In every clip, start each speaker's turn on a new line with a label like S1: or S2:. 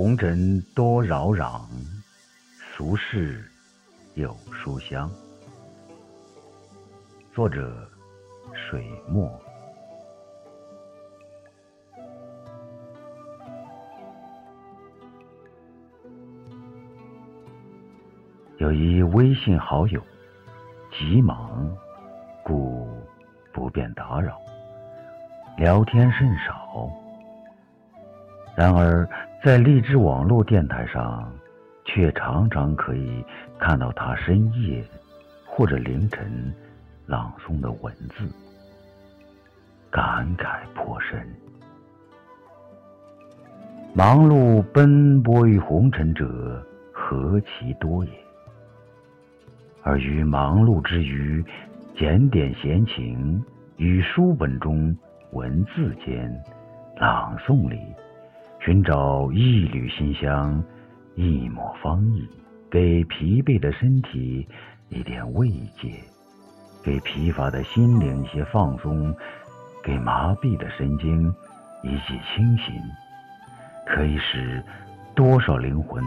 S1: 红尘多扰攘，俗世有书香。作者：水墨。有一微信好友，急忙，故不便打扰，聊天甚少。然而，在荔枝网络电台上，却常常可以看到他深夜或者凌晨朗诵的文字，感慨颇深。忙碌奔波于红尘者何其多也，而于忙碌之余，检点闲情，于书本中文字间，朗诵里。寻找一缕馨香，一抹芳意，给疲惫的身体一点慰藉，给疲乏的心灵一些放松，给麻痹的神经一剂清醒，可以使多少灵魂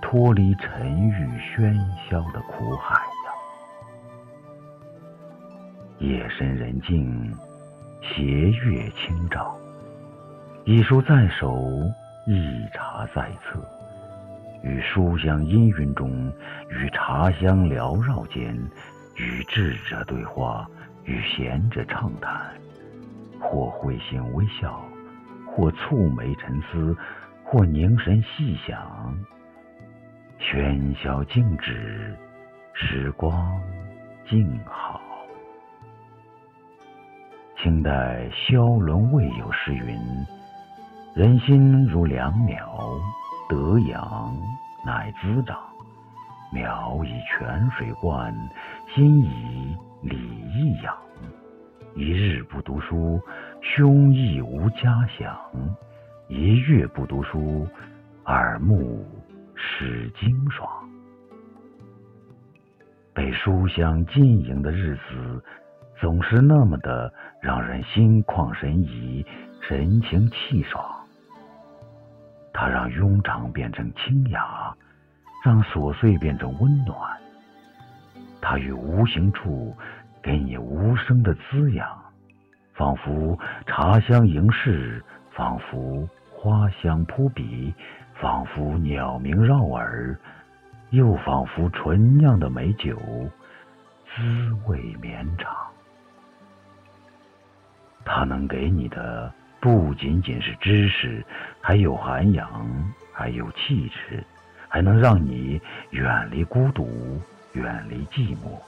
S1: 脱离沉郁喧嚣的苦海呀！夜深人静，斜月清照。一书在手，一茶在侧，与书香氤氲中，与茶香缭绕间，与智者对话，与贤者畅谈，或会心微笑，或蹙眉沉思，或凝神细想。喧嚣静止，时光静好。清代萧伦未有诗云。人心如良苗，得养乃滋长。苗以泉水灌，心以礼义养。一日不读书，胸臆无家想；一月不读书，耳目失精爽。被书香浸淫的日子，总是那么的让人心旷神怡，神清气爽。它让庸常变成清雅，让琐碎变成温暖。它于无形处给你无声的滋养，仿佛茶香盈室，仿佛花香扑鼻，仿佛鸟鸣绕耳，又仿佛纯酿的美酒，滋味绵长。它能给你的。不仅仅是知识，还有涵养，还有气质，还能让你远离孤独，远离寂寞，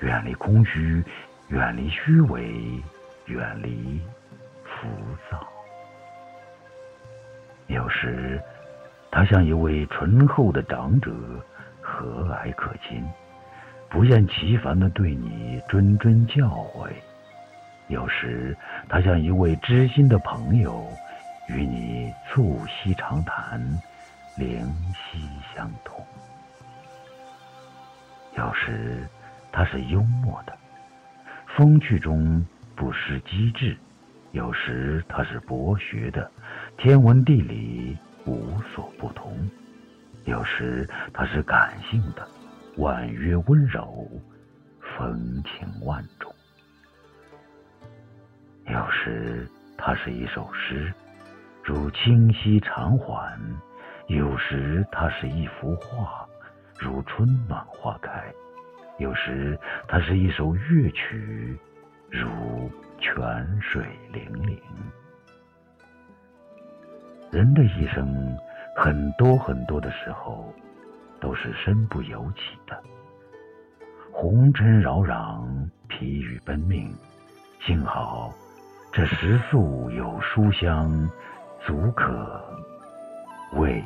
S1: 远离空虚，远离虚伪，远离浮躁。有时，他像一位醇厚的长者，和蔼可亲，不厌其烦地对你谆谆教诲。有时，他像一位知心的朋友，与你促膝长谈，灵犀相通；有时，他是幽默的，风趣中不失机智；有时，他是博学的，天文地理无所不通；有时，他是感性的，婉约温柔，风情万种。时，它是一首诗，如清溪长缓；有时，它是一幅画，如春暖花开；有时，它是一首乐曲，如泉水泠泠。人的一生，很多很多的时候，都是身不由己的，红尘扰攘，疲于奔命，幸好。这食宿有书香，足可慰。